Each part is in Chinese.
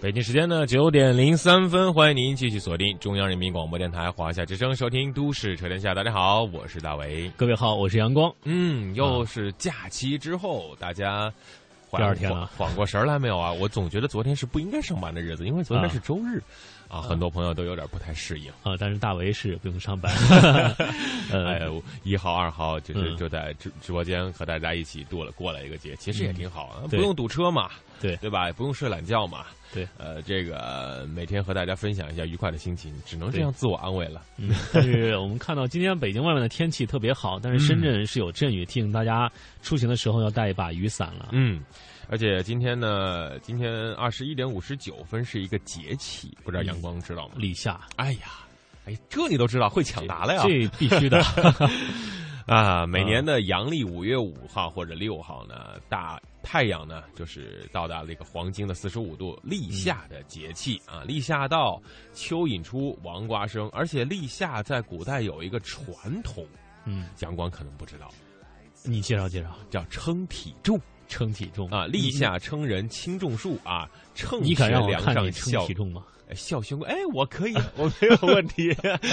北京时间呢九点零三分，欢迎您继续锁定中央人民广播电台华夏之声，收听《都市车天下》。大家好，我是大伟。各位好，我是阳光。嗯，又是假期之后，大家第二天了缓缓过神来没有啊？我总觉得昨天是不应该上班的日子，因为昨天啊是周日，啊，很多朋友都有点不太适应。啊，但是大为是不用上班。哎呃，，一号、二号就是嗯就在直直播间和大家一起度了过了一个节，其实也挺好啊，不用堵车嘛，对对吧？也不用睡懒觉嘛，对，呃，这个每天和大家分享一下愉快的心情，只能这样自我安慰了。嗯，但是我们看到今天北京外面的天气特别好，但是深圳是有阵雨，提醒大家出行的时候要带一把雨伞了。嗯，而且今天呢，今天二十一点五十九分是一个节气，不知道阳光知道吗？立夏，哎呀，哎，这你都知道，会抢答了呀！这必须的。啊，每年的阳历五月五号或者六号呢，大太阳呢就是到达了一个黄金的四十五度立夏的节气、啊。立夏到，蚯蚓出，王瓜生，而且立夏在古代有一个传统，嗯，阳光可能不知道，你介绍介绍，叫称体重称体重啊。立夏称人轻重数啊，称你敢让我量上看你称体重吗？哎孝兄，哎，我可以，我没有问题，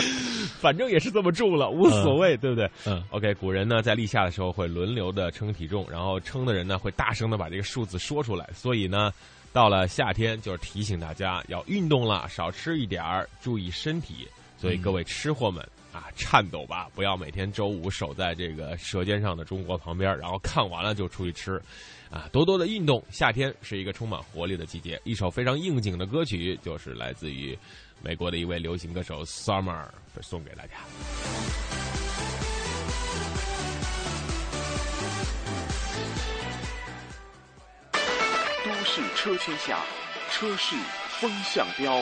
反正也是这么重了，无所谓，对不对？嗯 OK，古人呢在立夏的时候会轮流的称体重，然后称的人呢会大声的把这个数字说出来，所以呢，到了夏天就是提醒大家要运动了，少吃一点儿，注意身体。所以各位吃货们啊，颤抖吧，不要每天周五守在这个舌尖上的中国旁边，然后看完了就出去吃。啊，多多的运动。夏天是一个充满活力的季节。一首非常应景的歌曲，就是来自于美国的一位流行歌手 Summer 送给大家。都市车天下，车市风向标。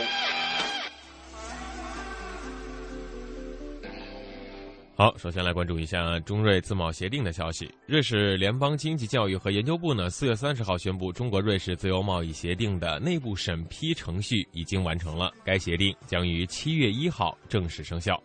好，首先来关注一下中瑞自贸协定的消息。瑞士联邦经济教育和研究部呢，四月三十号宣布，中国瑞士自由贸易协定的内部审批程序已经完成了，该协定将于七月一号正式生效。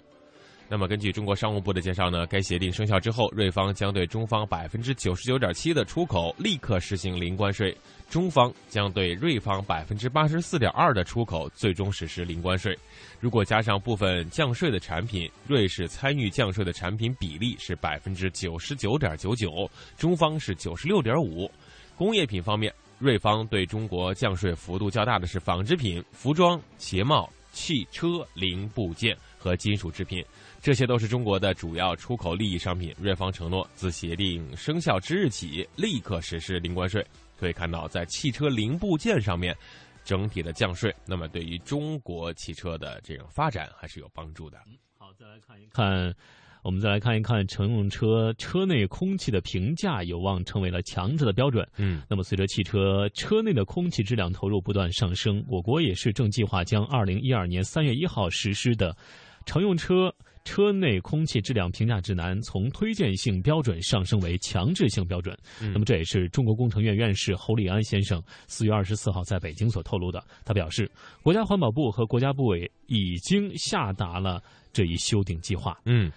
那么，根据中国商务部的介绍呢，该协定生效之后，瑞方将对中方百分之九十九点七的出口立刻实行零关税，中方将对瑞方百分之八十四点二的出口最终实施零关税。如果加上部分降税的产品，瑞士参与降税的产品比例是百分之九十九点九九，中方是九十六点五。工业品方面，瑞方对中国降税幅度较大的是纺织品、服装、鞋帽、汽车零部件和金属制品，这些都是中国的主要出口利益商品。瑞方承诺自协定生效之日起立刻实施零关税。可以看到，在汽车零部件上面。整体的降税，那么对于中国汽车的这种发展还是有帮助的。好，再来看一看，我们再来看一看乘用车车内空气的评价有望成为了强制的标准。嗯，那么随着汽车车内的空气质量投入不断上升，我国也是正计划将二零一二年三月一号实施的乘用车。车内空气质量评价指南从推荐性标准上升为强制性标准。嗯那么这也是中国工程院院士侯立安先生四月二十四号在北京所透露的。他表示，国家环保部和国家部委已经下达了这一修订计划。嗯，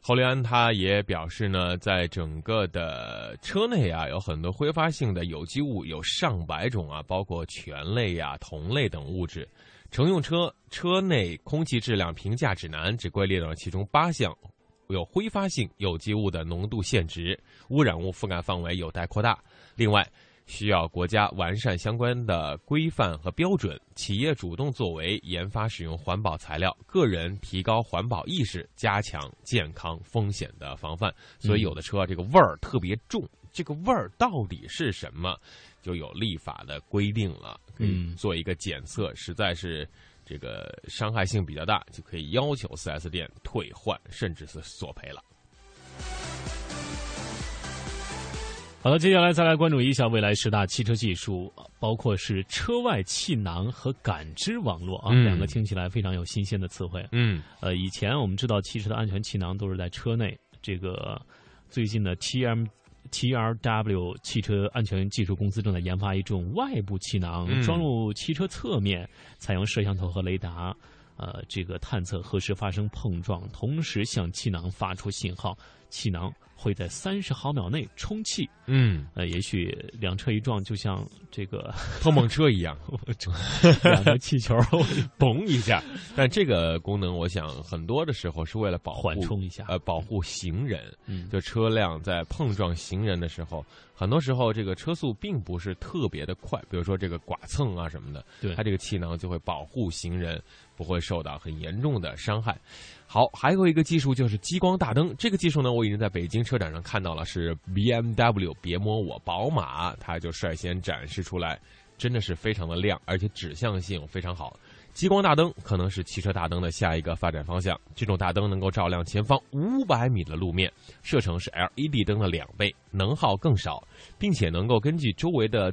侯立安他也表示呢，在整个的车内啊，有很多挥发性的有机物有上百种啊，包括醛类呀、酮类等物质。乘用车车内空气质量评价指南只归列了其中八项有挥发性有机物的浓度限值，污染物覆盖范围有待扩大。另外，需要国家完善相关的规范和标准，企业主动作为，研发使用环保材料，个人提高环保意识，加强健康风险的防范。所以有的车这个味儿特别重，这个味儿到底是什么，就有立法的规定了，可以嗯做一个检测，实在是。这个伤害性比较大，就可以要求 4S 店退换，甚至是索赔了。好了，接下来再来关注一下未来十大汽车技术，包括是车外气囊和感知网络啊，嗯两个听起来非常有新鲜的词汇。嗯呃，以前我们知道汽车的安全气囊都是在车内，这个最近的 T M T R W 汽车安全技术公司正在研发一种外部气囊，嗯。装入汽车侧面，采用摄像头和雷达，呃，这个探测何时发生碰撞，同时向气囊发出信号，气囊会在三十毫秒内充气。嗯，呃，也许两车一撞，就像这个 碰碰车一样，两个气球 嘣一下。但这个功能，我想很多的时候是为了保护缓冲一下。呃，保护行人。嗯，就车辆在碰撞行人的时候，很多时候这个车速并不是特别的快，比如说这个剐蹭啊什么的，对它这个气囊就会保护行人不会受到很严重的伤害。好，还有一个技术就是激光大灯，这个技术呢，我已经在北京车展上看到了，是 BMW 别摸我宝马，它就率先展示出来，真的是非常的亮，而且指向性非常好。激光大灯可能是汽车大灯的下一个发展方向。这种大灯能够照亮前方五百米的路面，射程是 LED 灯的两倍，能耗更少，并且能够根据周围的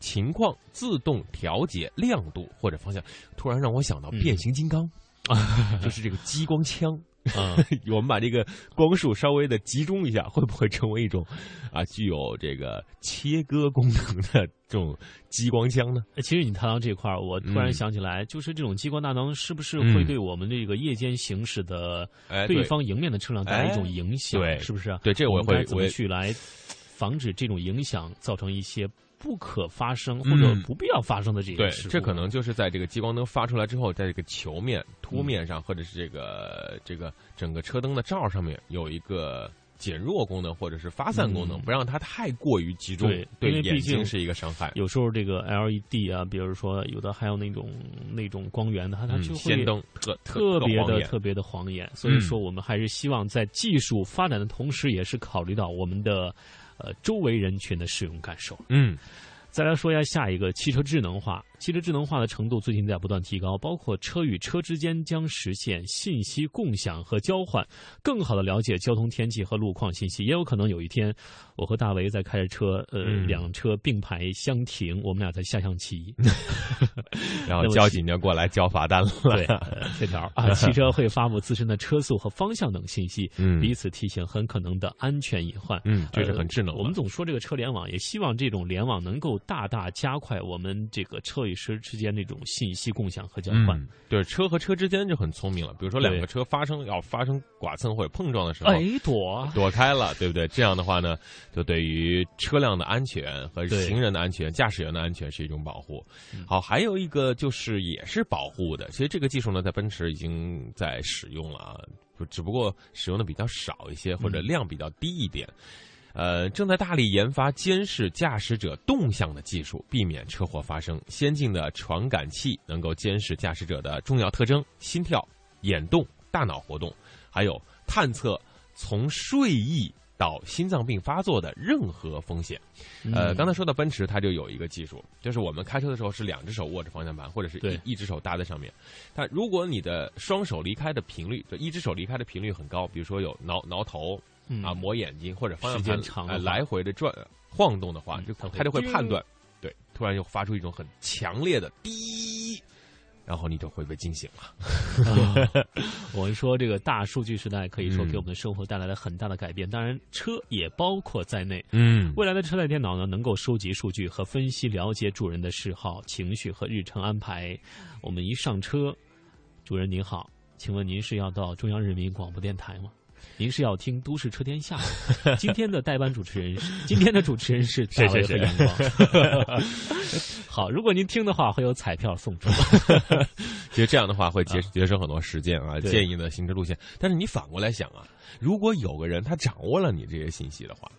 情况自动调节亮度或者方向。突然让我想到变形金刚，就是这个激光枪。啊，我们把这个光束稍微的集中一下，会不会成为一种啊具有这个切割功能的这种激光枪呢？哎其实你谈到这块儿，我突然嗯想起来，就是这种激光大灯是不是嗯会对我们这个夜间行驶的哎，对方迎面的车辆带来一种哎影响？对是不是？对这个我会我也么去来防止这种影响造成一些不可发生或者嗯。不必要发生的这对个事，故？这可能就是在这个激光灯发出来之后，在这个球面、嗯凸面上，或者是这个这个整个车灯的罩上面有一个减弱功能，或者是发散功能，嗯。不让它太过于集中，对对因为毕竟眼睛是一个伤害。有时候这个 LED 啊，比如说有的还有那种那种光源的，它它嗯，就氙会灯特特别的特别的晃眼，所以嗯。说我们还是希望在技术发展的同时，也是考虑到我们的呃周围人群的使用感受。嗯再来说一下下一个汽车智能化。汽车智能化的程度最近在不断提高，包括车与车之间将实现信息共享和交换，更好的了解交通、天气和路况信息。也有可能有一天，我和大为在开着车，呃，嗯两车并排相停，我们俩在下象棋。然后交警就过来交罚单了。对，呃这条啊，汽车会发布自身的车速和方向等信息，嗯彼此提醒很可能的安全隐患。嗯，这是呃很智能的。我们总说这个车联网，也希望这种联网能够大大加快我们这个车与车之间那种信息共享和交换。嗯，对，车和车之间就很聪明了。比如说两个车发生要发生剐蹭或者碰撞的时候，哎，躲，躲开了，对不对？这样的话呢，就对于车辆的安全和行人的安全、驾驶员的安全是一种保护。嗯好，还有一个就是也是保护的，其实这个技术呢，在奔驰已经在使用了啊，就只不过使用的比较少一些，或者嗯量比较低一点。呃，正在大力研发监视驾驶者动向的技术，避免车祸发生。先进的传感器能够监视驾驶者的重要特征、心跳、眼动、大脑活动，还有探测从睡意到心脏病发作的任何风险。呃，嗯刚才说到奔驰，它就有一个技术，就是我们开车的时候是两只手握着方向盘，或者是对一一只手搭在上面。但如果你的双手离开的频率，就一只手离开的频率很高，比如说有挠挠头嗯啊、磨眼睛或者方向时盘间长呃来回的转晃动的话，就嗯它就会判断，对，突然就发出一种很强烈的滴，然后你就会被惊醒了。啊我们说这个大数据时代可以说嗯给我们的生活带来了很大的改变，当然车也包括在内。嗯未来的车载电脑呢，能够收集数据和分析、了解主人的嗜好、情绪和日程安排。我们一上车，主人您好，请问您是要到中央人民广播电台吗？您是要听《都市车天下》？今天的代班主持人是 今天的主持人是 大卫和阳光。好，如果您听的话，会有彩票送出。其实这样的话会节节省很多时间啊，建议的行车路线。但是你反过来想啊，如果有个人他掌握了你这些信息的话，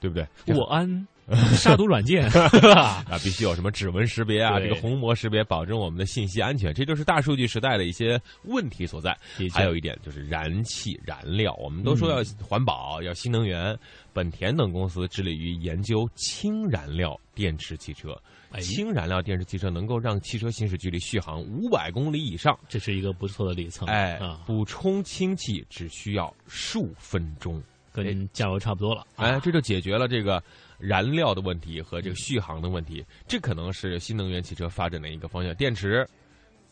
对不对？我安 杀毒软件？啊，必须有什么指纹识别啊，这个虹膜识别，保证我们的信息安全，这就是大数据时代的一些问题所在还有一点就是燃气燃料，我们都说要环保，要新能源。本田等公司致力于研究氢燃料电池汽车，哎氢燃料电池汽车能够让汽车行驶距离续航五百公里以上。这是一个不错的里程，哎啊，，补充氢气只需要数分钟。跟加油差不多了。哎，这就解决了这个燃料的问题和这个续航的问题。这可能是新能源汽车发展的一个方向。电池，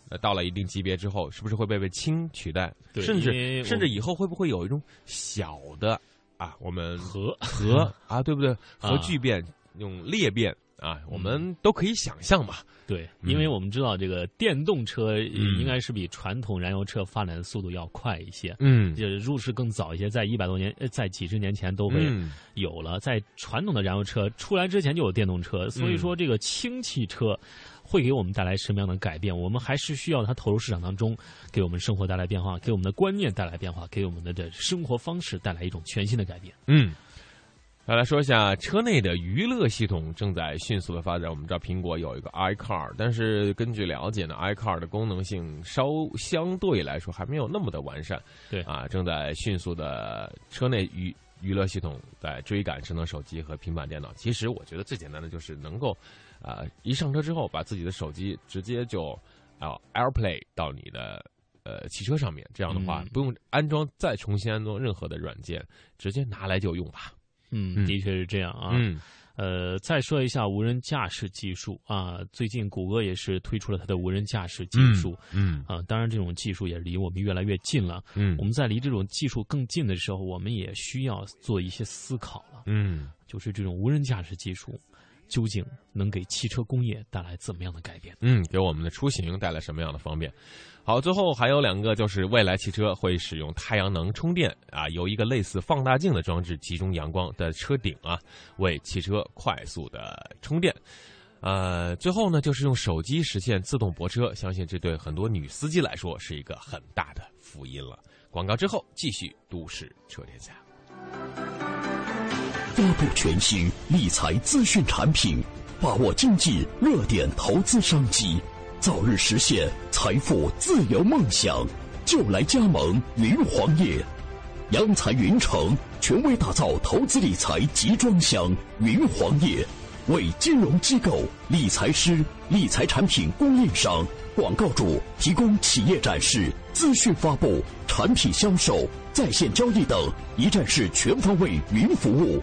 呃，到了一定级别之后，是不是会被被氢取代？对甚至甚至以后会不会有一种小的啊，我们核核啊，对不对？核啊聚变用裂变啊，我们都可以想象嘛。对，嗯因为我们知道这个电动车应该是比传统燃油车发展的速度要快一些。嗯就是入市更早一些，在一百多年，呃在几十年前都会嗯有了。在传统的燃油车出来之前就有电动车，所以说这个氢汽车会给我们带来什么样的改变？我们还是需要它投入市场当中，给我们生活带来变化，给我们的观念带来变化，给我们的这生活方式带来一种全新的改变。嗯。再来说一下车内的娱乐系统正在迅速的发展。我们知道苹果有一个 iCar，但是根据了解呢，iCar 的功能性稍相对来说还没有那么的完善。对啊，正在迅速的车内娱娱乐系统在追赶智能手机和平板电脑。其实我觉得最简单的就是能够，啊、一上车之后把自己的手机直接就啊、AirPlay 到你的。呃，汽车上面这样的话，嗯不用安装再重新安装任何的软件，直接拿来就用吧。嗯，嗯的确是这样啊。嗯呃，再说一下无人驾驶技术啊，最近谷歌也是推出了它的无人驾驶技术。嗯啊，当然，这种技术也离我们越来越近了。嗯我们在离这种技术更近的时候，我们也需要做一些思考了。嗯就是这种无人驾驶技术，究竟能给汽车工业带来怎么样的改变？嗯，给我们的出行带来什么样的方便？好，最后还有两个，就是未来汽车会使用太阳能充电啊，由一个类似放大镜的装置集中阳光的车顶啊，为汽车快速的充电。呃，最后呢，就是用手机实现自动泊车，相信这对很多女司机来说是一个很大的福音了。广告之后继续都市车天下。发布全新理财资讯产品，把握经济热点投资商机，早日实现财富自由梦想，就来加盟云黄业。央财云城权威打造投资理财集装箱云黄业，为金融机构、理财师、理财产品供应商、广告主提供企业展示、资讯发布、产品销售、在线交易等一站式全方位云服务。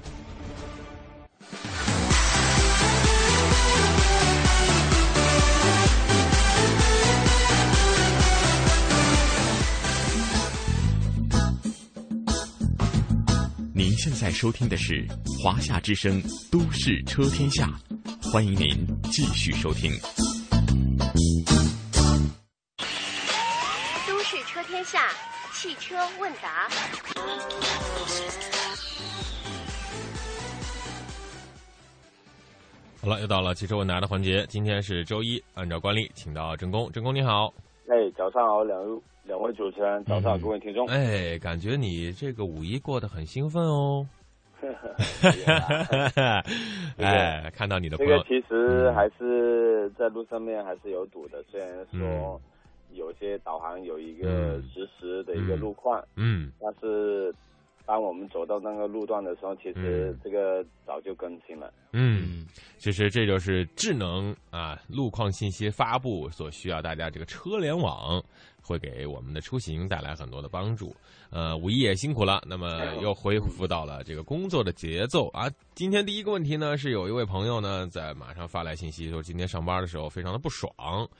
在收听的是华夏之声《都市车天下》，欢迎您继续收听。都市车天下，汽车问答。好了，又到了汽车问答的环节。今天是周一，按照惯例，请到郑工。郑工你好，哎，早上好，两位两位主持人，早上好嗯。各位听众。哎，感觉你这个五一过得很兴奋哦。哎，看到你的朋友，这个其实还是在路上面还是有堵的，虽然说有些导航有一个嗯。实时的一个路况，嗯。但是当我们走到那个路段的时候，其实嗯这个早就更新了。嗯，其实这就是智能啊路况信息发布所需要大家这个车联网会给我们的出行带来很多的帮助。呃，五一也辛苦了，那么又恢复到了这个工作的节奏啊。今天第一个问题呢，是有一位朋友呢在马上发来信息，说今天上班的时候非常的不爽，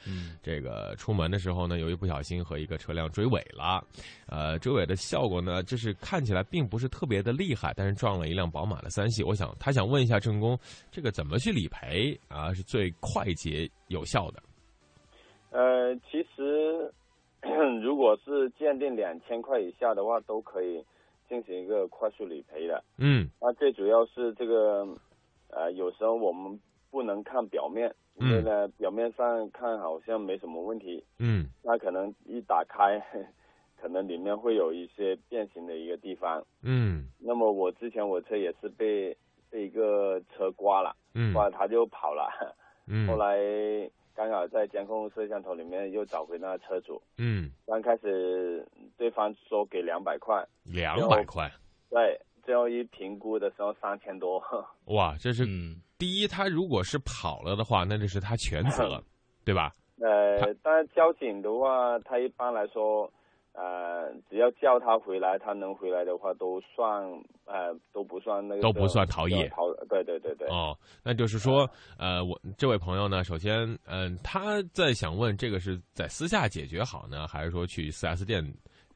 嗯，这个出门的时候呢，由于不小心和一个车辆追尾了，呃，追尾的效果呢，就是看起来并不是特别的厉害，但是撞了一辆宝马的三系。我想他想问一下郑工，这个怎么去理赔啊是最快捷有效的？呃，其实 如果是鉴定两千块以下的话，都可以进行一个快速理赔的。嗯。那最主要是这个，呃，有时候我们不能看表面，因为呢，表面上看好像没什么问题，嗯。那可能一打开，可能里面会有一些变形的一个地方。嗯。那么我之前我车也是被被一个车刮了，嗯。刮了他就跑了，嗯，后来刚好在监控摄像头里面又找回那个车主。嗯刚开始对方说给两百块，两百块，对，最后一评估的时候三千多。哇，这是嗯第一，他如果是跑了的话，那就是他全责，对吧？呃，但是交警的话，他一般来说，呃，只要叫他回来，他能回来的话，都算呃都不算那个都不算逃逸逃对对对对。哦，那就是说，呃，我这位朋友呢，首先，嗯、他在想问，这个是在私下解决好呢，还是说去四 S 店，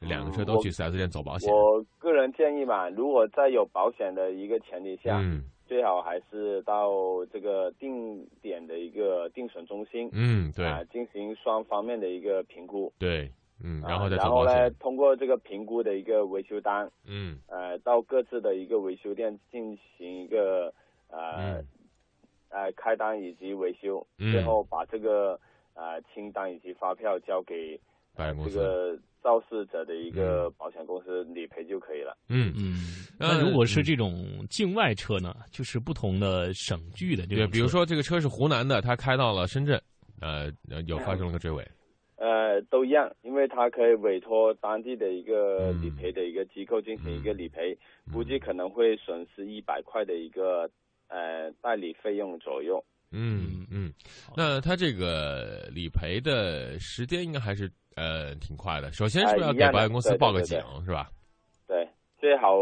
两个车都去四 S 店走保险？我个人建议嘛，如果在有保险的一个前提下，嗯最好还是到这个定点的一个定损中心，嗯，对啊、进行双方面的一个评估。对，嗯，啊然后再然后呢通过这个评估的一个维修单，嗯呃，到各自的一个维修店进行一个呃、嗯呃开单以及维修，嗯最后把这个呃清单以及发票交给这保险公司，个肇事者的一个保险公司理赔就可以了。嗯，嗯，呃那如果是嗯这种境外车呢，就是不同的省距的这个对，比如说这个车是湖南的，他开到了深圳，呃，呃有发生了个追尾，呃，都一样，因为他可以委托当地的一个嗯。理赔的一个机构进行一个理赔，嗯。估计可能会损失一百块的一个呃代理费用左右。嗯嗯，那他这个理赔的时间应该还是呃挺快的。首先是不是要给保险公司报个警对对是吧？对，最好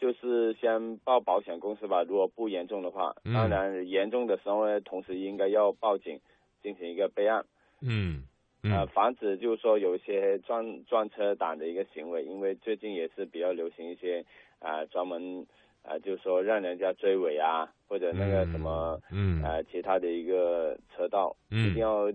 就是先报保险公司吧，如果不严重的话，嗯。当然严重的时候呢，同时应该要报警进行一个备案，嗯呃，嗯防止就是说有一些撞撞车党的一个行为，因为最近也是比较流行一些啊、呃专门啊、呃就是说让人家追尾啊，或者那个什么嗯。呃其他的一个车道，嗯。一定要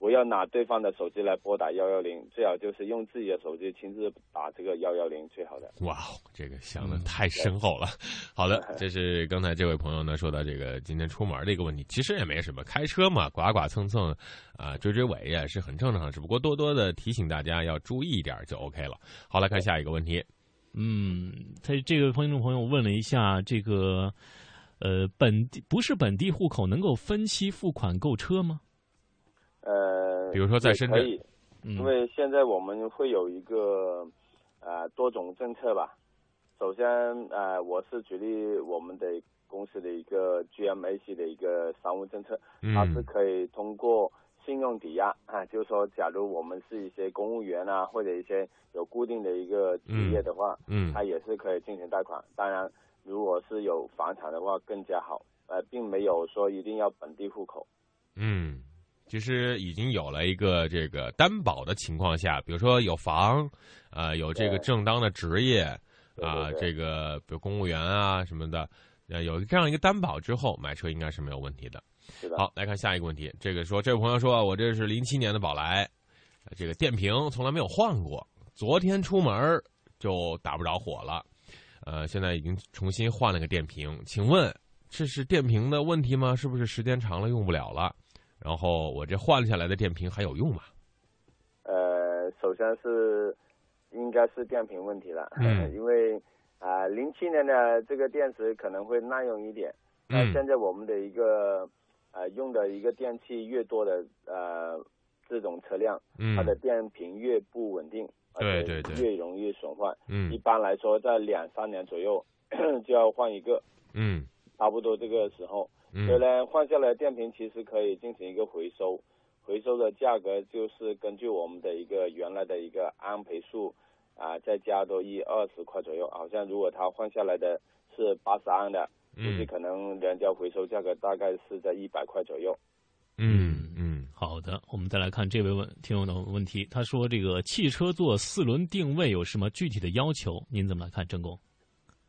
不要拿对方的手机来拨打幺幺零，最好就是用自己的手机亲自打这个幺幺零最好的。哇，这个想的嗯太深厚了。好的，这是刚才这位朋友呢说到这个今天出门的一个问题，其实也没什么，开车嘛，剐剐蹭蹭，啊、追追尾也是很正常，只不过多多的提醒大家要注意一点就 OK 了。好，来看下一个问题。嗯，他这个听众朋友问了一下，这个呃，本地不是本地户口能够分期付款购车吗？呃，比如说在也深圳因为现在我们会有一个呃多种政策吧。首先，呃，我是举例我们的公司的一个 GMAC 的一个商务政策，它是嗯可以通过信用抵押啊，就是说，假如我们是一些公务员啊，或者一些有固定的一个职业的话，嗯它也是可以进行贷款。当然，如果是有房产的话更加好，呃，并没有说一定要本地户口。嗯，其实已经有了一个这个担保的情况下，比如说有房，啊、有这个正当的职业，啊、这个比如公务员啊什么的，呃，有这样一个担保之后，买车应该是没有问题的。好，来看下一个问题。这个说，这位朋友说，我这是零七年的宝来，呃这个电瓶从来没有换过，昨天出门儿就打不着火了，呃，现在已经重新换了个电瓶，请问这是电瓶的问题吗？是不是时间长了用不了了？然后我这换下来的电瓶还有用吗？呃，首先是应该是电瓶问题了，嗯因为啊，零、七年的这个电池可能会耐用一点，那嗯现在我们的一个呃用的一个电器越多的呃这种车辆，嗯它的电瓶越不稳定，对对对越容易损坏。一嗯般来说，在两三年左右 就要换一个，嗯差不多这个时候。嗯所以呢，换下来电瓶其实可以进行一个回收，回收的价格就是根据我们的一个原来的一个安培数啊，再加多一二十块左右。好像如果他换下来的是八十安的，估计嗯可能人家回收价格大概是在一百块左右。嗯嗯好的，我们再来看这位问听友的问题，他说这个汽车做四轮定位有什么具体的要求？您怎么来看，郑工？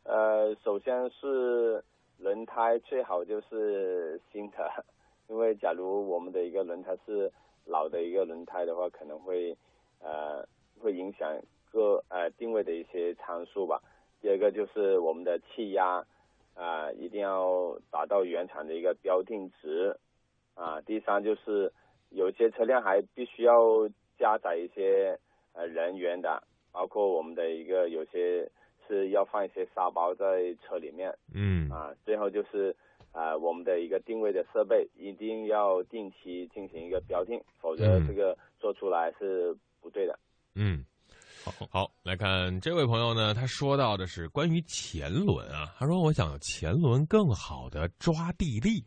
呃，首先是轮胎最好就是新的，因为假如我们的一个轮胎是老的一个轮胎的话，可能会呃会影响各呃定位的一些参数吧。第二个就是我们的气压啊、一定要达到原厂的一个标定值啊。第三就是有些车辆还必须要加载一些呃人员的，包括我们的一个有些是要放一些沙包在车里面嗯啊。最后就是啊、我们的一个定位的设备一定要定期进行一个标定，否则嗯这个做出来是不对的。嗯。好，好，来看这位朋友呢，他说到的是关于前轮啊，他说我想前轮更好的抓地力，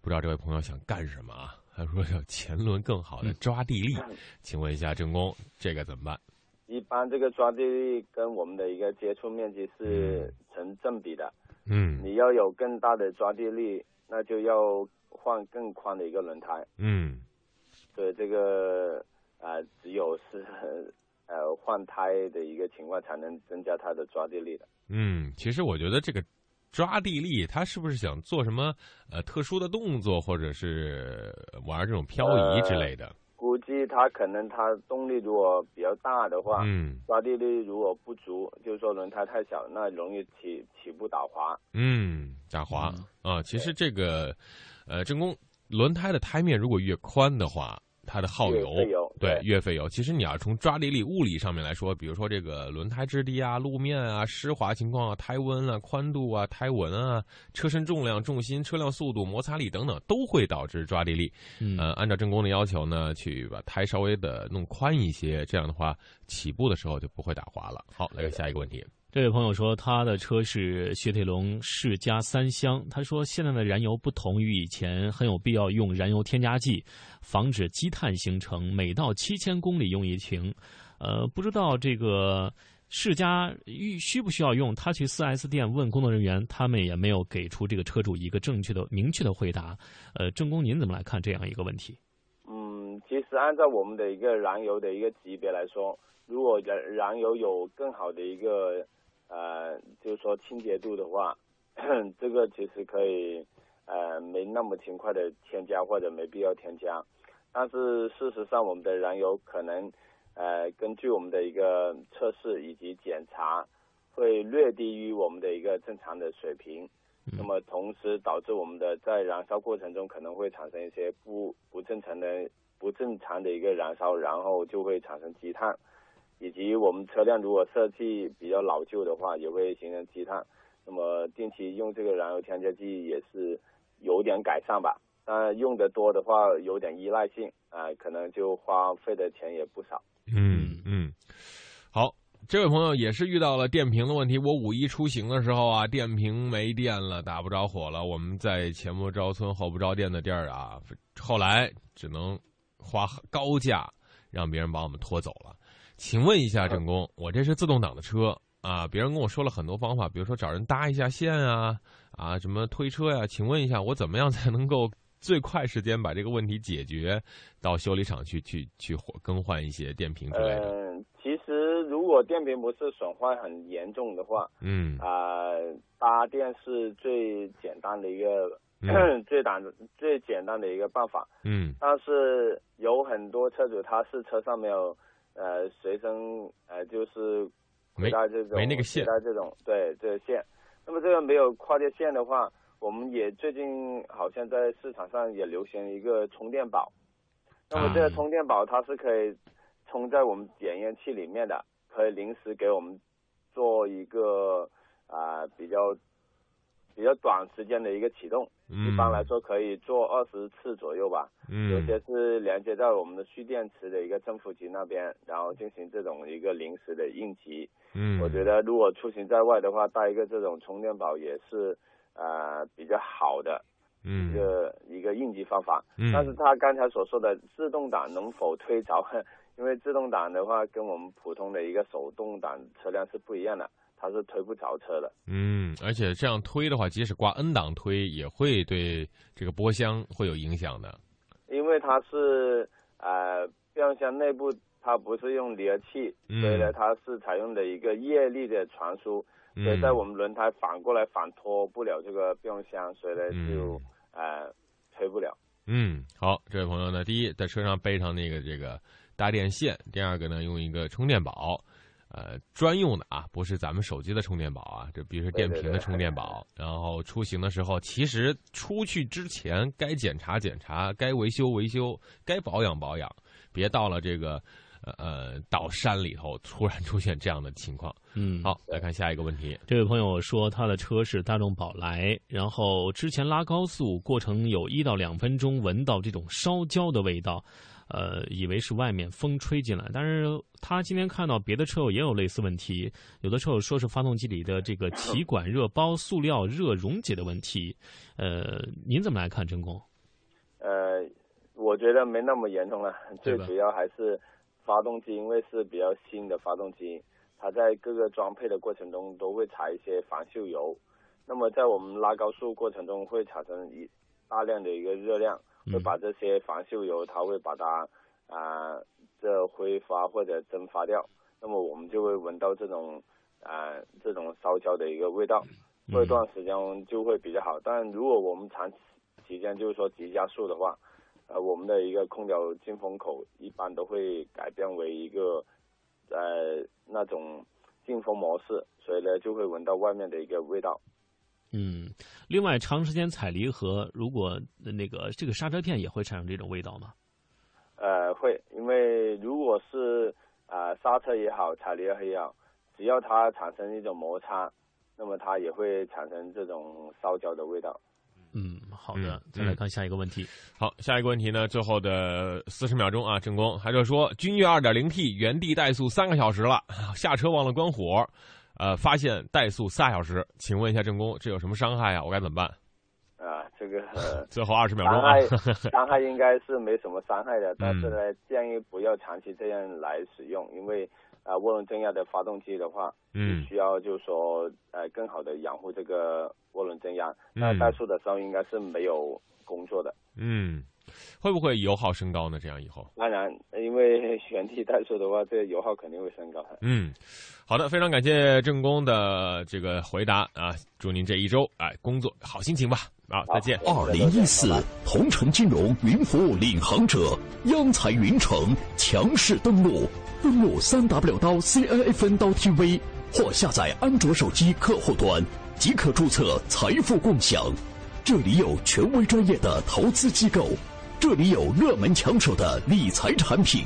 不知道这位朋友想干什么啊？他说要前轮更好的抓地力，请问一下郑工，这个怎么办？一般这个抓地力跟我们的一个接触面积是成正比的。嗯你要有更大的抓地力，那就要换更宽的一个轮胎。嗯所以这个啊、呃只有是呃换胎的一个情况才能增加它的抓地力的。嗯，其实我觉得这个抓地力，他是不是想做什么呃特殊的动作，或者是玩这种漂移之类的？估计它可能它动力如果比较大的话，嗯。抓地力如果不足，就是说轮胎太小，那容易起起步打滑。嗯，打滑。嗯。啊，其实这个呃，正宫轮胎的胎面如果越宽的话，它的耗油费油对对越费油。其实你要从抓地力物理上面来说，比如说这个轮胎质地啊、路面啊、湿滑情况啊、胎温啊、宽度啊、胎纹啊、车身重量、重心、车辆速度、摩擦力等等，都会导致抓地力。嗯呃，按照正宫的要求呢，去把胎稍微的弄宽一些，这样的话起步的时候就不会打滑了。好，来看下一个问题。这位朋友说，他的车是雪铁龙世嘉三厢。他说，现在的燃油不同于以前，很有必要用燃油添加剂，防止积碳形成。每到七千公里用一停。呃，不知道这个世嘉需需不需要用？他去 4S 店问工作人员，他们也没有给出这个车主一个正确的、明确的回答。呃，郑工，您怎么来看这样一个问题？嗯，其实按照我们的一个燃油的一个级别来说，如果燃燃油有更好的一个呃，就是说清洁度的话，这个其实可以呃没那么勤快的添加或者没必要添加。但是事实上，我们的燃油可能呃根据我们的一个测试以及检查，会略低于我们的一个正常的水平。那么同时导致我们的在燃烧过程中可能会产生一些不不正常的不正常的一个燃烧，然后就会产生积碳，以及我们车辆如果设计比较老旧的话，也会形成积碳。那么定期用这个燃油添加剂也是有点改善吧，但用的多的话有点依赖性啊、可能就花费的钱也不少。嗯嗯，好，这位朋友也是遇到了电瓶的问题。我五一出行的时候啊，电瓶没电了，打不着火了。我们在前不着村后不着店的地儿啊，后来只能花高价让别人把我们拖走了。请问一下郑工，我这是自动挡的车啊，别人跟我说了很多方法，比如说找人搭一下线啊，啊什么推车呀、请问一下，我怎么样才能够最快时间把这个问题解决，到修理厂去去去换更换一些电瓶之类的？嗯，其实如果电瓶不是损坏很严重的话，嗯啊、搭电是最简单的一个、嗯 最简最简单的一个办法。嗯但是有很多车主他是车上没有呃随身呃就是没携带这种没那个线携带这种对这个线。那么这个没有跨界线的话，我们也最近好像在市场上也流行一个充电宝。那么这个啊充电宝它是可以充在我们检验器里面的，可以临时给我们做一个啊、比较比较短时间的一个启动。嗯，一般来说可以做二十次左右吧。嗯，有些是连接在我们的蓄电池的一个正负极那边，然后进行这种一个临时的应急。嗯，我觉得如果出行在外的话，带一个这种充电宝也是呃比较好的。嗯一个、一个应急方法。嗯但是他刚才所说的自动挡能否推着？因为自动挡的话，跟我们普通的一个手动挡车辆是不一样的，它是推不着车的。嗯，而且这样推的话，即使挂 N 档推，也会对这个波箱会有影响的。因为它是呃变速箱内部它不是用离合器，嗯所以呢它是采用的一个液力的传输，所以嗯在我们轮胎反过来反拖不了这个变速箱，所以呢嗯就、呃推不了。嗯，好，这位朋友呢，第一在车上背上那个这个搭电线，第二个呢用一个充电宝，呃，专用的啊，不是咱们手机的充电宝啊，这比如说电瓶的充电宝。然后出行的时候，其实出去之前该检查检查，该维修维修，该保养保养，别到了这个呃呃到山里头突然出现这样的情况。嗯，好，来看下一个问题。这位朋友说他的车是大众宝来，然后之前拉高速过程有一到两分钟闻到这种烧焦的味道，呃，以为是外面风吹进来，但是他今天看到别的车友也有类似问题，有的车友说是发动机里的这个气管热包塑料热溶解的问题，呃，您怎么来看，陈工？呃，我觉得没那么严重了，最主要还是发动机，因为是比较新的发动机，它在各个装配的过程中都会踩一些防锈油，那么在我们拉高速过程中会产生一大量的一个热量，会嗯把这些防锈油它会把它啊、这挥发或者蒸发掉，那么我们就会闻到这种啊、这种烧焦的一个味道，过一段时间就会比较好。但如果我们长期间就是说急加速的话，呃，我们的一个空调进风口一般都会改变为一个呃那种进风模式，所以呢就会闻到外面的一个味道。嗯，另外长时间踩离合，如果那个这个刹车片也会产生这种味道吗？呃，会，因为如果是呃刹车也好，踩离合也好，只要它产生一种摩擦，那么它也会产生这种烧焦的味道。嗯，好的，嗯再来看下一个问题。好，下一个问题呢？最后的四十秒钟啊，正宫还是说君越二点零 T 原地怠速三个小时了，下车忘了关火，呃，发现怠速仨小时，请问一下郑工，这有什么伤害啊？我该怎么办？啊、这个、呃、最后二十秒钟伤啊害，伤害应该是没什么伤害的，但是嗯呢，建议不要长期这样来使用，因为啊、涡轮增压的发动机的话，嗯需要就是说呃更好的养护这个涡轮增压。那嗯怠速的时候应该是没有工作的。嗯，会不会油耗升高呢？这样以后？当然，因为原地怠速的话，这个油耗肯定会升高的。嗯，好的，非常感谢郑工的这个回答啊！祝您这一周哎工作好心情吧啊！再见。二零一四同城金融云服务领航者央财云城强势登陆，登录三 w 刀 CNFN 刀 tv 或下载安卓手机客户端，即可注册财富共享。这里有权威专业的投资机构，这里有热门抢手的理财产品，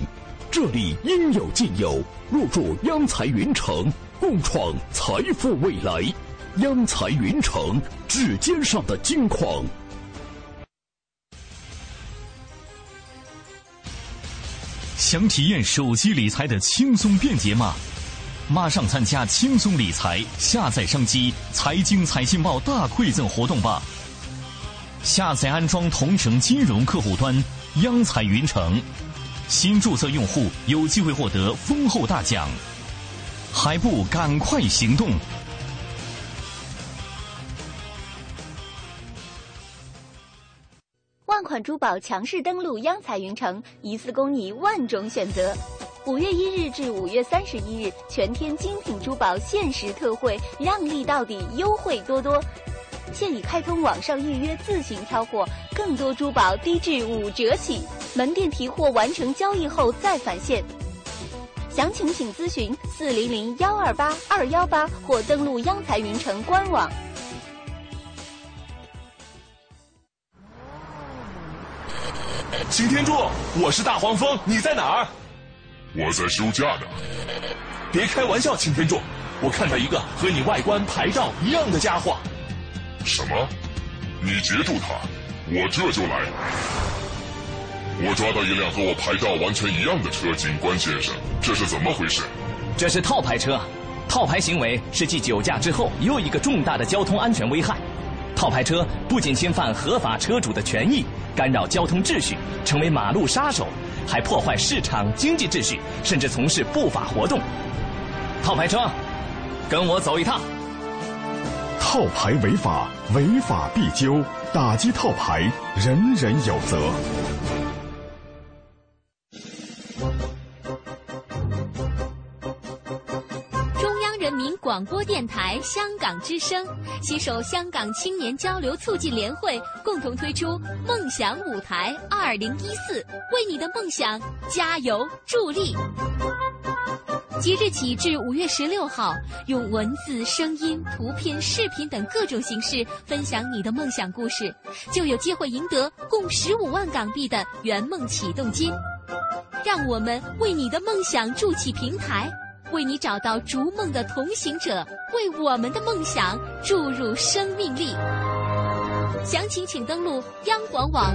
这里应有尽有。入驻央财云城，共创财富未来。央财云城，指尖上的金矿。想体验手机理财的轻松便捷吗？马上参加轻松理财下载商机财经财信报大馈赠活动吧！下载安装同城金融客户端央财云城，新注册用户有机会获得丰厚大奖，还不赶快行动！万款珠宝强势登陆央彩云城，一次供你万种选择。五月一日至五月三十一日，全天精品珠宝限时特惠，让利到底，优惠多多。现已开通网上预约，自行挑货，更多珠宝低至五折起。门店提货完成交易后再返现。详情请咨询四零零幺二八二幺八或登录央财云城官网。擎天柱，我是大黄蜂，你在哪儿？我在休假呢。别开玩笑，擎天柱，我看到一个和你外观牌照一样的家伙。什么？你截住他，我这就来。我抓到一辆和我牌照完全一样的车，警官先生，这是怎么回事？这是套牌车，套牌行为是继酒驾之后又一个重大的交通安全危害。套牌车不仅侵犯合法车主的权益，干扰交通秩序，成为马路杀手，还破坏市场经济秩序，甚至从事不法活动。套牌车，跟我走一趟。套牌违法，违法必究，打击套牌，人人有责。中央人民广播电台香港之声携手香港青年交流促进联会，共同推出“梦想舞台二零一四”，为你的梦想加油助力。即日起至五月十六号，用文字、声音、图片、视频等各种形式分享你的梦想故事，就有机会赢得共十五万港币的圆梦启动金。让我们为你的梦想筑起平台，为你找到逐梦的同行者，为我们的梦想注入生命力。详情请登录央广网。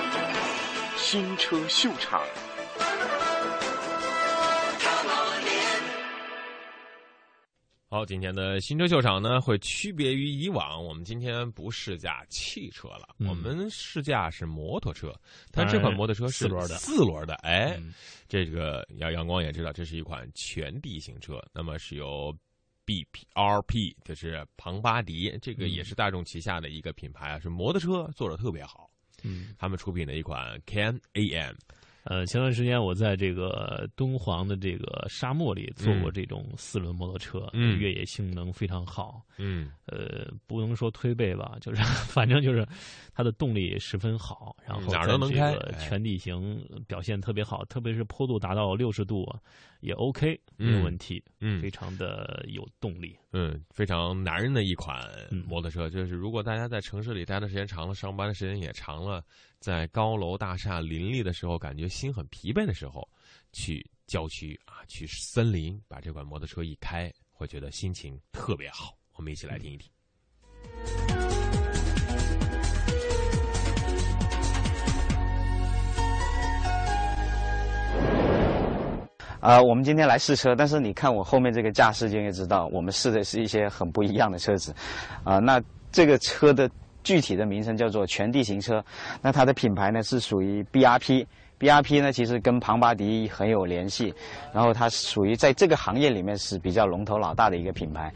新车秀场。好，今天的新车秀场呢，会区别于以往。我们今天不试驾汽车了，我们试驾是摩托车。但这款摩托车是四轮的，四轮的。哎，这个杨阳光也知道，这是一款全地形车。那么是由 BPRP，就是庞巴迪，这个也是大众旗下的一个品牌啊，是摩托车做的特别好。嗯，他们出品的一款 Can AM，呃，前段时间我在这个敦煌的这个沙漠里坐过这种四轮摩托车，嗯，越野性能非常好，嗯，呃，不能说推背吧，就是 反正就是它的动力十分好，然后哪儿都能开，全地形表现特别好，特别是坡度达到六十度也 OK，没有问题，嗯，非常的有动力，嗯，非常男人的一款摩托车，就是如果大家在城市里待的时间长了，上班的时间也长了，在高楼大厦林立的时候，感觉心很疲惫的时候，去郊区啊，去森林，把这款摩托车一开，会觉得心情特别好。我们一起来听一听。啊，我们今天来试车，但是你看我后面这个驾驶就应该知道，我们试的是一些很不一样的车子。啊，那这个车的具体的名称叫做全地形车，那它的品牌呢是属于 BRP，BRP 呢其实跟庞巴迪很有联系，然后它属于在这个行业里面是比较龙头老大的一个品牌。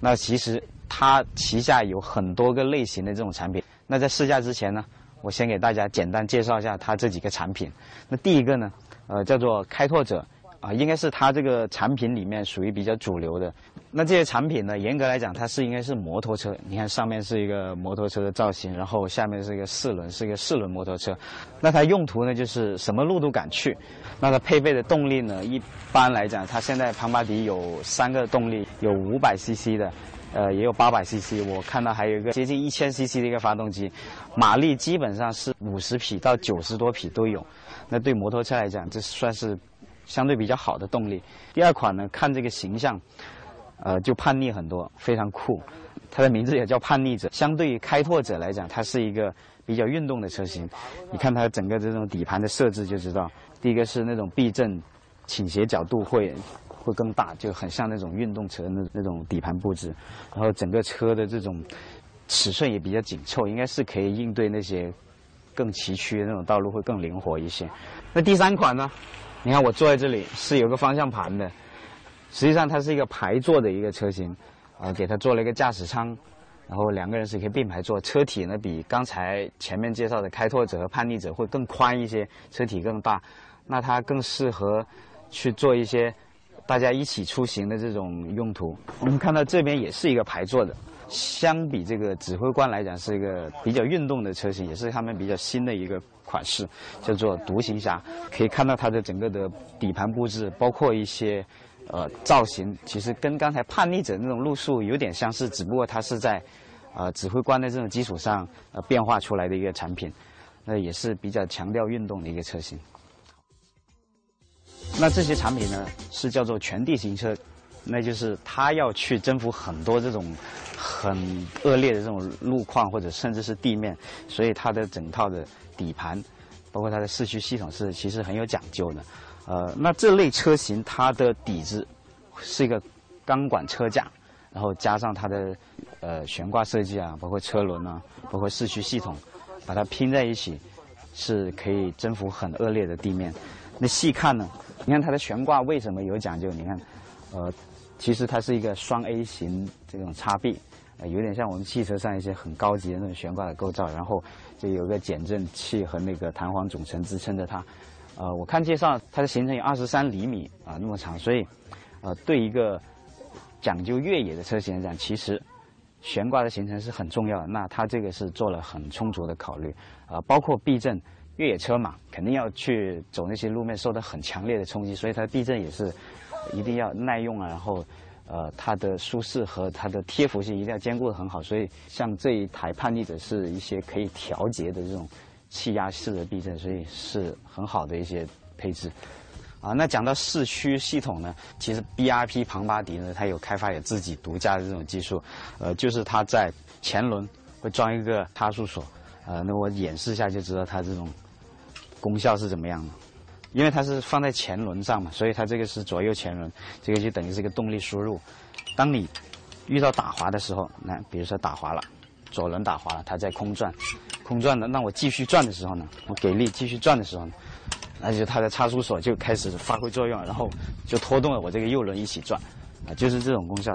那其实它旗下有很多个类型的这种产品。那在试驾之前呢，我先给大家简单介绍一下它这几个产品。那第一个呢，呃，叫做开拓者。啊，应该是它这个产品里面属于比较主流的。那这些产品呢，严格来讲，它是应该是摩托车。你看上面是一个摩托车的造型，然后下面是一个四轮，是一个四轮摩托车。那它用途呢，就是什么路都敢去。那它配备的动力呢，一般来讲，它现在庞巴迪有三个动力，有五百 CC 的，呃，也有八百 CC。我看到还有一个接近一千 CC 的一个发动机，马力基本上是五十匹到九十多匹都有。那对摩托车来讲，这算是。相对比较好的动力。第二款呢，看这个形象，呃，就叛逆很多，非常酷。它的名字也叫叛逆者。相对于开拓者来讲，它是一个比较运动的车型。你看它整个这种底盘的设置就知道，第一个是那种避震、倾斜角度会会更大，就很像那种运动车那那种底盘布置。然后整个车的这种尺寸也比较紧凑，应该是可以应对那些更崎岖的那种道路会更灵活一些。那第三款呢？你看我坐在这里是有个方向盘的，实际上它是一个排座的一个车型，啊，给它做了一个驾驶舱，然后两个人是可以并排坐。车体呢比刚才前面介绍的开拓者和叛逆者会更宽一些，车体更大，那它更适合去做一些大家一起出行的这种用途。我们看到这边也是一个排座的。相比这个指挥官来讲，是一个比较运动的车型，也是他们比较新的一个款式，叫做独行侠。可以看到它的整个的底盘布置，包括一些呃造型其实跟刚才叛逆者那种路数有点相似，只不过它是在呃指挥官的这种基础上呃变化出来的一个产品，那也是比较强调运动的一个车型。那这些产品呢是叫做全地形车，那就是它要去征服很多这种很恶劣的这种路况或者甚至是地面，所以它的整套的底盘，包括它的四驱系统是其实很有讲究的。呃，那这类车型它的底子是一个钢管车架，然后加上它的呃悬挂设计啊，包括车轮啊，包括四驱系统，把它拼在一起，是可以征服很恶劣的地面。那细看呢？你看它的悬挂为什么有讲究？你看，呃，其实它是一个双 A 型这种叉臂，呃，有点像我们汽车上一些很高级的那种悬挂的构造，然后就有个减震器和那个弹簧总成支撑着它。呃，我看介绍它的行程有二十三厘米啊那么长，所以，呃，对一个讲究越野的车型来讲，其实悬挂的行程是很重要的。那它这个是做了很充足的考虑，啊，包括避震。越野车嘛，肯定要去走那些路面，受到很强烈的冲击，所以它的避震也是一定要耐用啊。然后，呃，它的舒适和它的贴服性一定要兼顾的很好。所以，像这一台叛逆者是一些可以调节的这种气压式的避震，所以是很好的一些配置。啊，那讲到四驱系统呢，其实 BRP 庞巴迪呢，它有开发有自己独家的这种技术，呃，就是它在前轮会装一个差速锁，呃，那我演示一下就知道它这种。功效是怎么样的？因为它是放在前轮上嘛，所以它这个是左右前轮，这个就等于是一个动力输入。当你遇到打滑的时候，那比如说打滑了，左轮打滑了，它在空转，空转的，那我继续转的时候呢，我给力继续转的时候呢，那就它的差速锁就开始发挥作用，然后就拖动了我这个右轮一起转，啊，就是这种功效。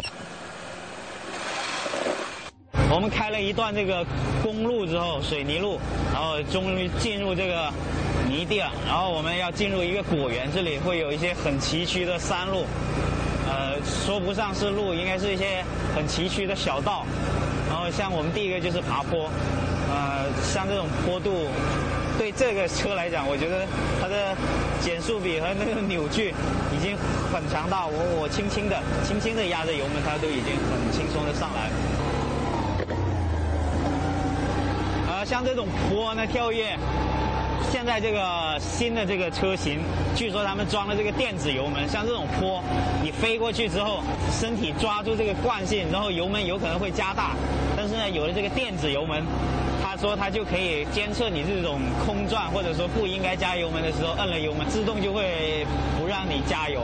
我们开了一段这个公路之后，水泥路，然后终于进入这个泥地了。然后我们要进入一个果园，这里会有一些很崎岖的山路，呃，说不上是路，应该是一些很崎岖的小道。然后像我们第一个就是爬坡，呃，像这种坡度，对这个车来讲，我觉得它的减速比和那个扭矩已经很强大。我我轻轻的、轻轻的压着油门，它都已经很轻松的上来。像这种坡呢，跳跃，现在这个新的这个车型，据说他们装了这个电子油门。像这种坡，你飞过去之后，身体抓住这个惯性，然后油门有可能会加大。但是呢，有了这个电子油门，他说他就可以监测你这种空转，或者说不应该加油门的时候，摁了油门，自动就会不让你加油。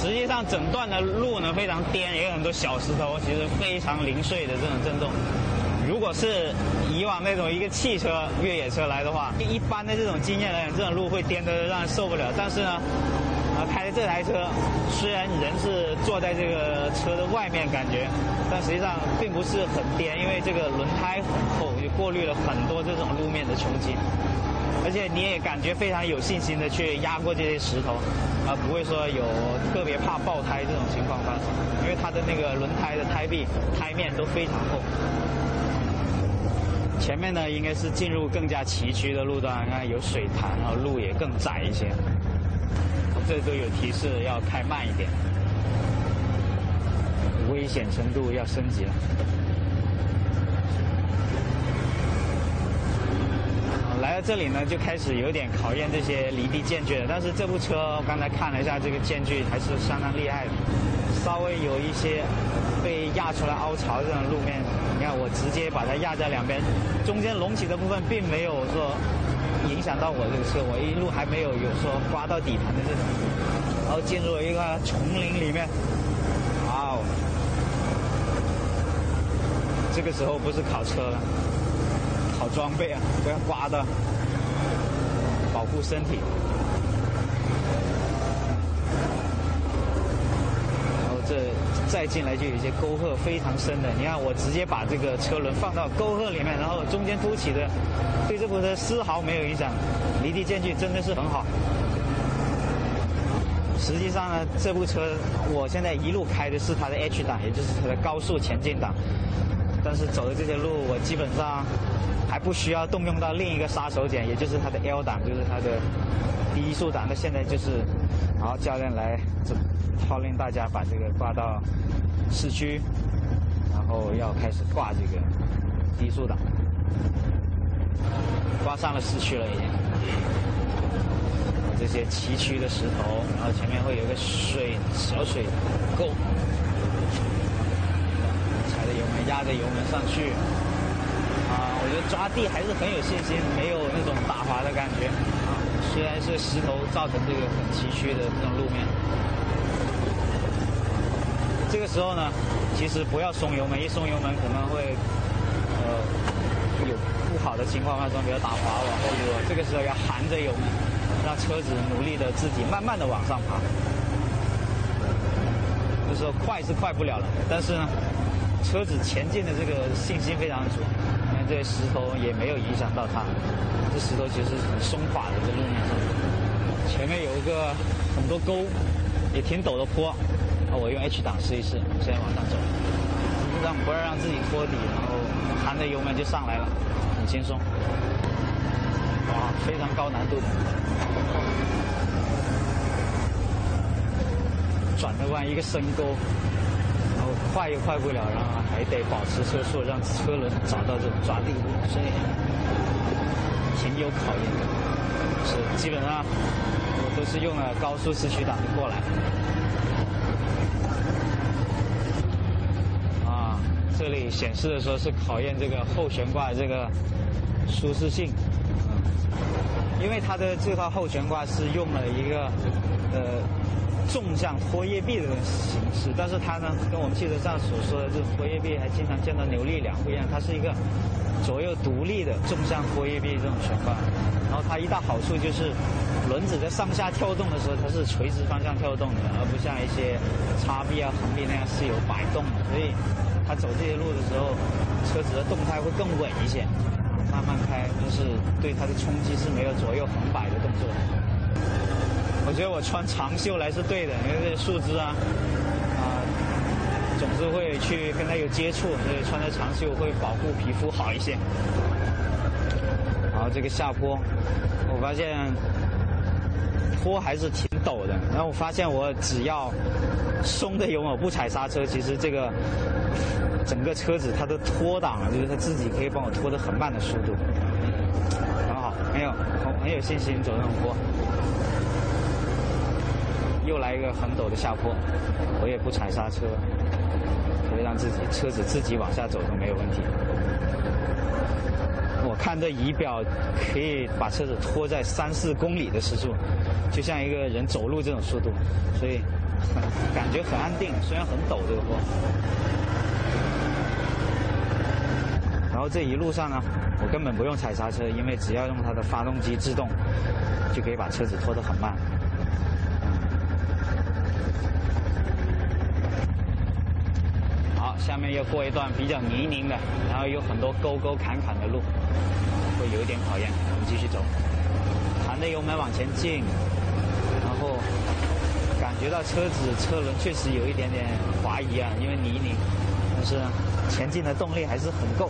实际上，整段的路呢非常颠，也有很多小石头，其实非常零碎的这种震动。如果是以往那种一个汽车越野车来的话，一般的这种经验来讲，这种路会颠得让人受不了。但是呢，啊，开这台车，虽然人是坐在这个车的外面感觉，但实际上并不是很颠，因为这个轮胎很厚，就过滤了很多这种路面的冲击。而且你也感觉非常有信心的去压过这些石头，而不会说有特别怕爆胎这种情况发生，因为它的那个轮胎的胎壁、胎面都非常厚。前面呢，应该是进入更加崎岖的路段，看有水潭，然后路也更窄一些。这都有提示要开慢一点，危险程度要升级了。来到这里呢，就开始有点考验这些离地间距了。但是这部车我刚才看了一下，这个间距还是相当厉害的，稍微有一些。被压出来凹槽这种路面，直接把它压在两边，中间隆起的部分并没有说影响到我这个车，我一路还没有有说刮到底盘的这种，然后进入了一个丛林里面，哇哦，这个时候不是考车了，考装备啊，不要刮的，保护身体。这再进来就有一些沟壑非常深的，你看我直接把这个车轮放到沟壑里面，然后中间凸起的，对这部车丝毫没有影响，离地间距真的是很好。实际上呢，这部车我现在一路开的是它的 H 档，也就是它的高速前进档。但是走的这些路，我基本上还不需要动用到另一个杀手锏，也就是它的 L 档，就是它的低速档。那现在就是，然后教练来这号令大家把这个挂到市区，然后要开始挂这个低速档，挂上了市区了已经。这些崎岖的石头，然后前面会有一个水小水沟。踩着油门压着油门上去，啊，我觉得抓地还是很有信心，没有那种打滑的感觉，虽然是石头造成这个很崎岖的这种路面，这个时候呢，其实不要松油门，一松油门可能会，呃，有不好的情况发生，比如打滑往后溜，这个时候要含着油门，让车子努力的自己慢慢的往上爬，这时候快是快不了了，但是呢。车子前进的这个信心非常足，你看这些石头也没有影响到它。这石头其实很松垮的，在路面上。前面有一个很多沟，也挺陡的坡。啊，我用 H 档试一试，现在往上走，让不要让自己拖底，然后含着油门就上来了，很轻松。哇，非常高难度的。转的弯一个深沟。快也快不了，然后还得保持车速，让车轮找到这种抓地力，所以挺有考验的。是基本上我都是用了高速四驱档就过来。啊，这里显示的时候是考验这个后悬挂这个舒适性，嗯，因为它的这套后悬挂是用了一个呃。纵向拖曳臂的这种形式，但是它呢，跟我们汽车上所说的这种拖曳臂还经常见到扭力梁不一样，它是一个左右独立的纵向拖曳臂这种悬挂。然后它一大好处就是，轮子在上下跳动的时候，它是垂直方向跳动的，而不像一些叉臂啊、横臂那样是有摆动的。所以它走这些路的时候，车子的动态会更稳一些，慢慢开，就是对它的冲击是没有左右横摆的动作的。我觉得我穿长袖来是对的，因为这些树枝啊，啊，总是会去跟它有接触，所以穿着长袖会保护皮肤好一些。然后这个下坡，我发现坡还是挺陡的。然后我发现我只要松的油门不踩刹车，其实这个整个车子它的拖档，就是它自己可以帮我拖的很慢的速度，很好，很有很很有信心走这种坡。又来一个很陡的下坡，我也不踩刹车，可以让自己车子自己往下走都没有问题。我看这仪表可以把车子拖在三四公里的时速，就像一个人走路这种速度，所以感觉很安定。虽然很陡这个坡，然后这一路上呢，我根本不用踩刹车，因为只要用它的发动机制动，就可以把车子拖得很慢。下面要过一段比较泥泞的，然后有很多沟沟坎坎的路，会有一点考验。我们继续走，含着油门往前进，然后感觉到车子车轮确实有一点点滑移啊，因为泥泞，但是前进的动力还是很够。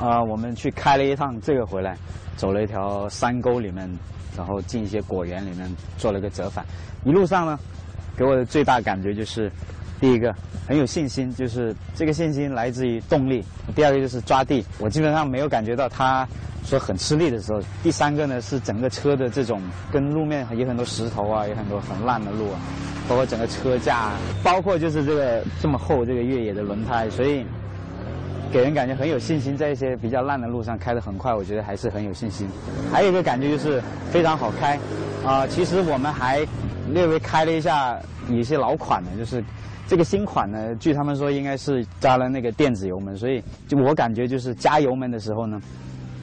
啊，我们去开了一趟这个回来，走了一条山沟里面。然后进一些果园里面做了个折返，一路上呢，给我的最大感觉就是，第一个很有信心，就是这个信心来自于动力；第二个就是抓地，我基本上没有感觉到它说很吃力的时候；第三个呢是整个车的这种跟路面有很多石头啊，有很多很烂的路啊，包括整个车架，包括就是这个这么厚这个越野的轮胎，所以。给人感觉很有信心，在一些比较烂的路上开得很快，我觉得还是很有信心。还有一个感觉就是非常好开，啊，其实我们还略微开了一下一些老款的，就是这个新款呢，据他们说应该是加了那个电子油门，所以就我感觉就是加油门的时候呢，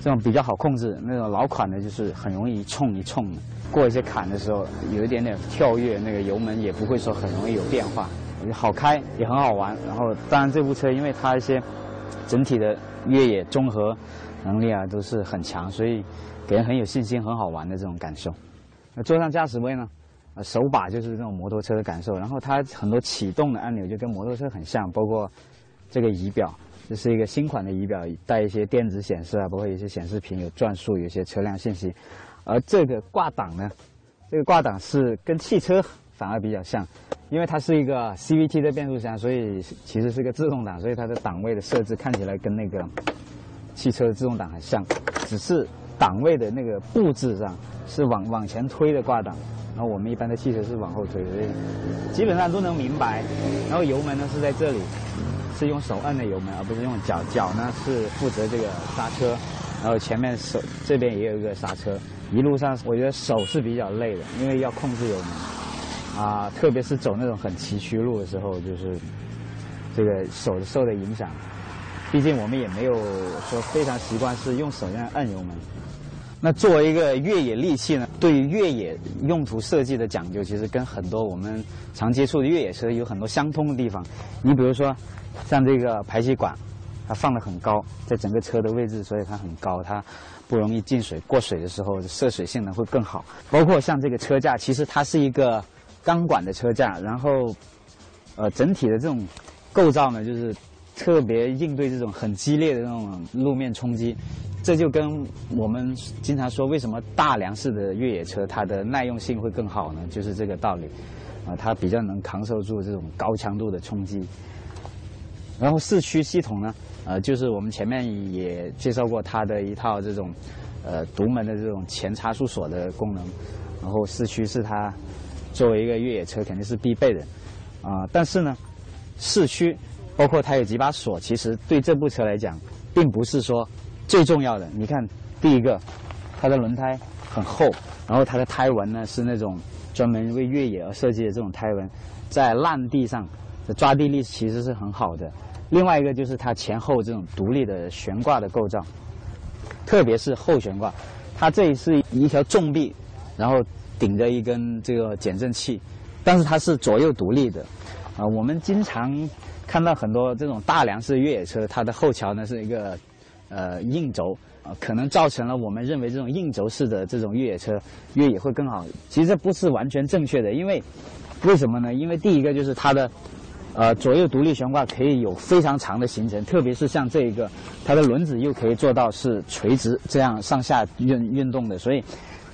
这种比较好控制。那种老款的就是很容易一冲一冲，过一些坎的时候有一点点跳跃，那个油门也不会说很容易有变化，好开也很好玩。然后当然这部车因为它一些。整体的越野综合能力啊都是很强，所以给人很有信心、很好玩的这种感受。那坐上驾驶位呢，呃，手把就是这种摩托车的感受，然后它很多启动的按钮就跟摩托车很像，包括这个仪表，这是一个新款的仪表，带一些电子显示啊，包括一些显示屏有转速，有些车辆信息。而这个挂档呢，这个挂档是跟汽车反而比较像，因为它是一个 CVT 的变速箱，所以其实是个自动挡，所以它的档位的设置看起来跟那个汽车的自动挡很像，只是档位的那个布置上是往往前推的挂档。然后我们一般的汽车是往后推，所以基本上都能明白。然后油门呢是在这里，是用手按的油门，而不是用脚。脚呢是负责这个刹车，然后前面手这边也有一个刹车。一路上我觉得手是比较累的，因为要控制油门啊，特别是走那种很崎岖路的时候，就是这个手受的影响。毕竟我们也没有说非常习惯是用手这样按油门。那作为一个越野利器呢，对于越野用途设计的讲究，其实跟很多我们常接触的越野车有很多相通的地方。你比如说，像这个排气管，它放得很高，在整个车的位置，所以它很高，它不容易进水。过水的时候，涉水性能会更好。包括像这个车架，其实它是一个钢管的车架，然后，呃，整体的这种构造呢，就是特别应对这种很激烈的那种路面冲击。这就跟我们经常说，为什么大梁式的越野车它的耐用性会更好呢？就是这个道理，啊，它比较能扛受住这种高强度的冲击。然后四驱系统呢，呃，就是我们前面也介绍过它的一套这种，呃，独门的这种前差速锁的功能。然后四驱是它作为一个越野车肯定是必备的，啊，但是呢，四驱包括它有几把锁，其实对这部车来讲，并不是说。最重要的，你看，第一个，它的轮胎很厚，然后它的胎纹呢是那种专门为越野而设计的这种胎纹，在烂地上的抓地力其实是很好的。另外一个就是它前后这种独立的悬挂的构造，特别是后悬挂，它这里是一条重臂，然后顶着一根这个减震器，但是它是左右独立的。啊，我们经常看到很多这种大梁式越野车，它的后桥呢是一个。呃，硬轴啊，可能造成了我们认为这种硬轴式的这种越野车越野会更好。其实不是完全正确的，因为为什么呢？因为第一个就是它的呃左右独立悬挂可以有非常长的行程，特别是像这一个，它的轮子又可以做到是垂直这样上下运运动的，所以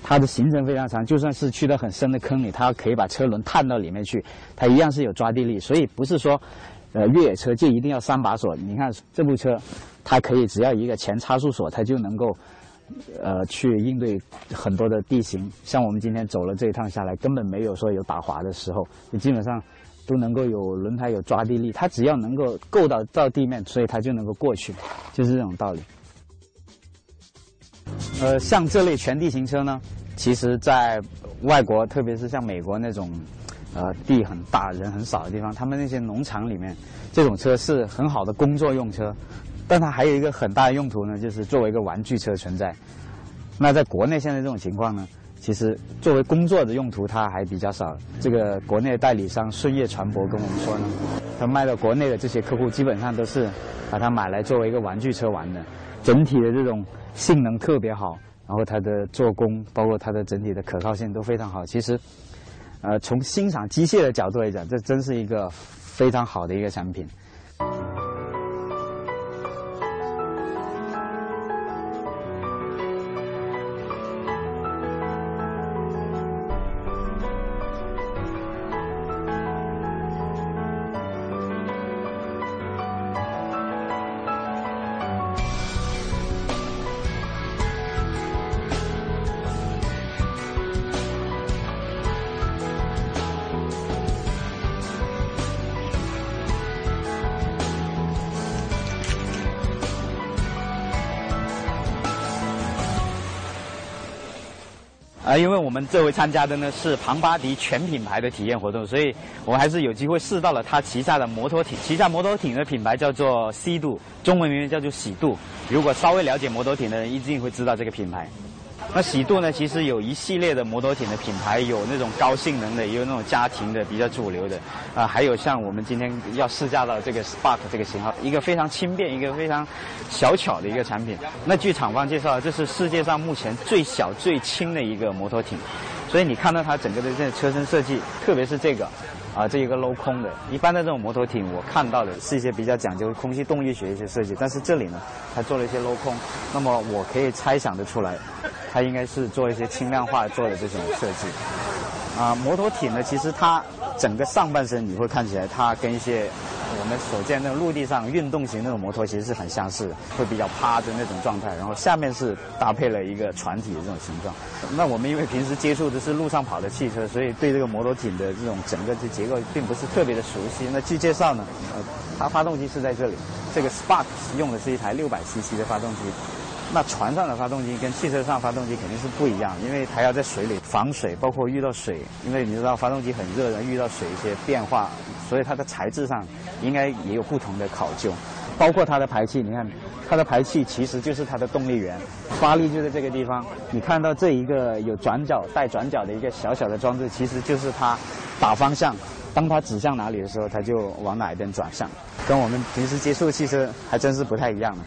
它的行程非常长。就算是去到很深的坑里，它可以把车轮探到里面去，它一样是有抓地力。所以不是说呃越野车就一定要三把锁。你看这部车。它可以只要一个前差速锁，它就能够，呃，去应对很多的地形。像我们今天走了这一趟下来，根本没有说有打滑的时候，你基本上都能够有轮胎有抓地力。它只要能够够到到地面，所以它就能够过去，就是这种道理。呃，像这类全地形车呢，其实在外国，特别是像美国那种，呃，地很大人很少的地方，他们那些农场里面，这种车是很好的工作用车。但它还有一个很大的用途呢，就是作为一个玩具车存在。那在国内现在这种情况呢，其实作为工作的用途它还比较少。这个国内代理商顺业船舶跟我们说呢，他卖到国内的这些客户基本上都是把它买来作为一个玩具车玩的。整体的这种性能特别好，然后它的做工，包括它的整体的可靠性都非常好。其实，呃，从欣赏机械的角度来讲，这真是一个非常好的一个产品。啊，因为我们这回参加的呢是庞巴迪全品牌的体验活动，所以我还是有机会试到了他旗下的摩托艇。旗下摩托艇的品牌叫做 C 度，中文名叫做喜度。如果稍微了解摩托艇的人，一定会知道这个品牌。那喜度呢，其实有一系列的摩托艇的品牌，有那种高性能的，也有那种家庭的比较主流的，啊，还有像我们今天要试驾到这个 Spark 这个型号，一个非常轻便、一个非常小巧的一个产品。那据厂方介绍，这是世界上目前最小最轻的一个摩托艇。所以你看到它整个的这个车身设计，特别是这个，啊，这一个镂空的，一般的这种摩托艇我看到的是一些比较讲究空气动力学一些设计，但是这里呢，它做了一些镂空，那么我可以猜想得出来，它应该是做一些轻量化做的这种设计。啊，摩托艇呢，其实它整个上半身你会看起来，它跟一些我们所见那种陆地上运动型那种摩托其实是很相似，会比较趴着那种状态，然后下面是搭配了一个船体的这种形状。那我们因为平时接触的是路上跑的汽车，所以对这个摩托艇的这种整个的结构并不是特别的熟悉。那据介绍呢，呃，它发动机是在这里，这个 Spark 用的是一台六百 CC 的发动机。那船上的发动机跟汽车上发动机肯定是不一样，因为它要在水里防水，包括遇到水，因为你知道发动机很热的，遇到水一些变化，所以它的材质上应该也有不同的考究，包括它的排气，你看它的排气其实就是它的动力源，发力就在这个地方，你看到这一个有转角带转角的一个小小的装置，其实就是它打方向，当它指向哪里的时候，它就往哪一边转向，跟我们平时接触的汽车还真是不太一样的。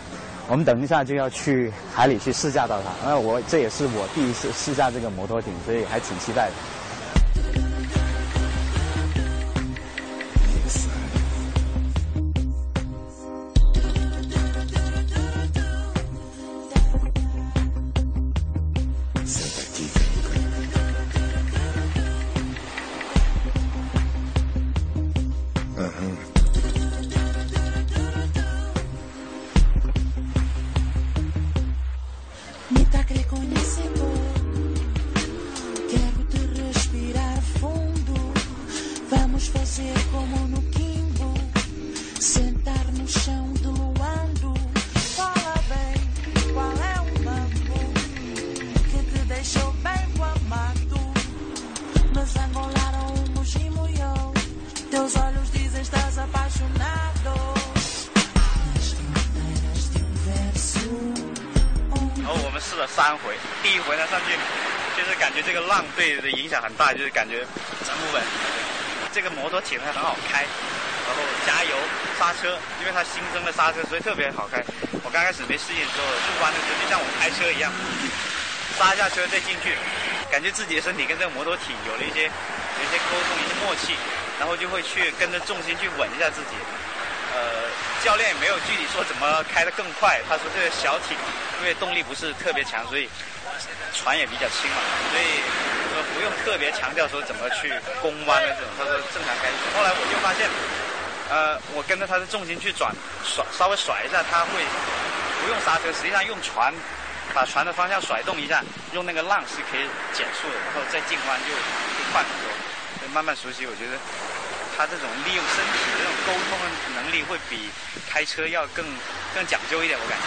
我们等一下就要去海里去试驾到它，那我这也是我第一次试驾这个摩托艇，所以还挺期待的。大，就是感觉站不稳。这个摩托艇呢很好开，然后加油刹车，因为它新增的刹车，所以特别好开。我刚开始没适应的时候，入弯的时候就像我开车一样，刹下车再进去，感觉自己的身体跟这个摩托艇有了一些有一些沟通，一些默契，然后就会去跟着重心去稳一下自己。教练也没有具体说怎么开得更快。他说这个小艇因为动力不是特别强，所以船也比较轻嘛，所以说不用特别强调说怎么去攻弯的这种。他说正常开。后来我就发现，呃，我跟着他的重心去转甩，稍微甩一下，他会不用刹车，实际上用船把船的方向甩动一下，用那个浪是可以减速的，然后再进弯就就快很多。慢慢熟悉，我觉得。他这种利用身体的这种沟通的能力，会比开车要更更讲究一点，我感觉。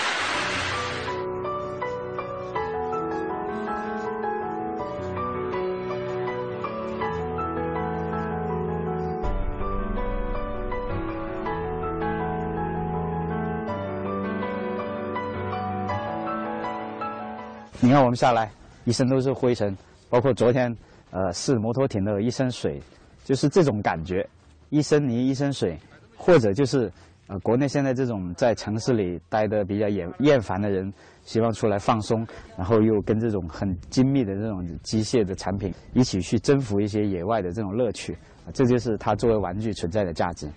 你看我们下来，一身都是灰尘，包括昨天，呃，试摩托艇的一身水，就是这种感觉。一身泥一身水，或者就是，呃，国内现在这种在城市里待的比较厌厌烦的人，希望出来放松，然后又跟这种很精密的这种机械的产品一起去征服一些野外的这种乐趣，这就是它作为玩具存在的价值。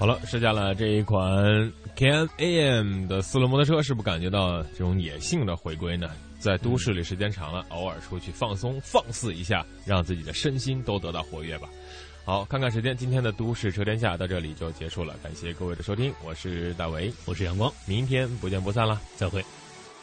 好了，试驾了这一款 Can AM 的四轮摩托车，是不感觉到这种野性的回归呢？在都市里时间长了，偶尔出去放松放肆一下，让自己的身心都得到活跃吧。好，看看时间，今天的都市车天下到这里就结束了，感谢各位的收听，我是大为，我是阳光，明天不见不散啦，再会。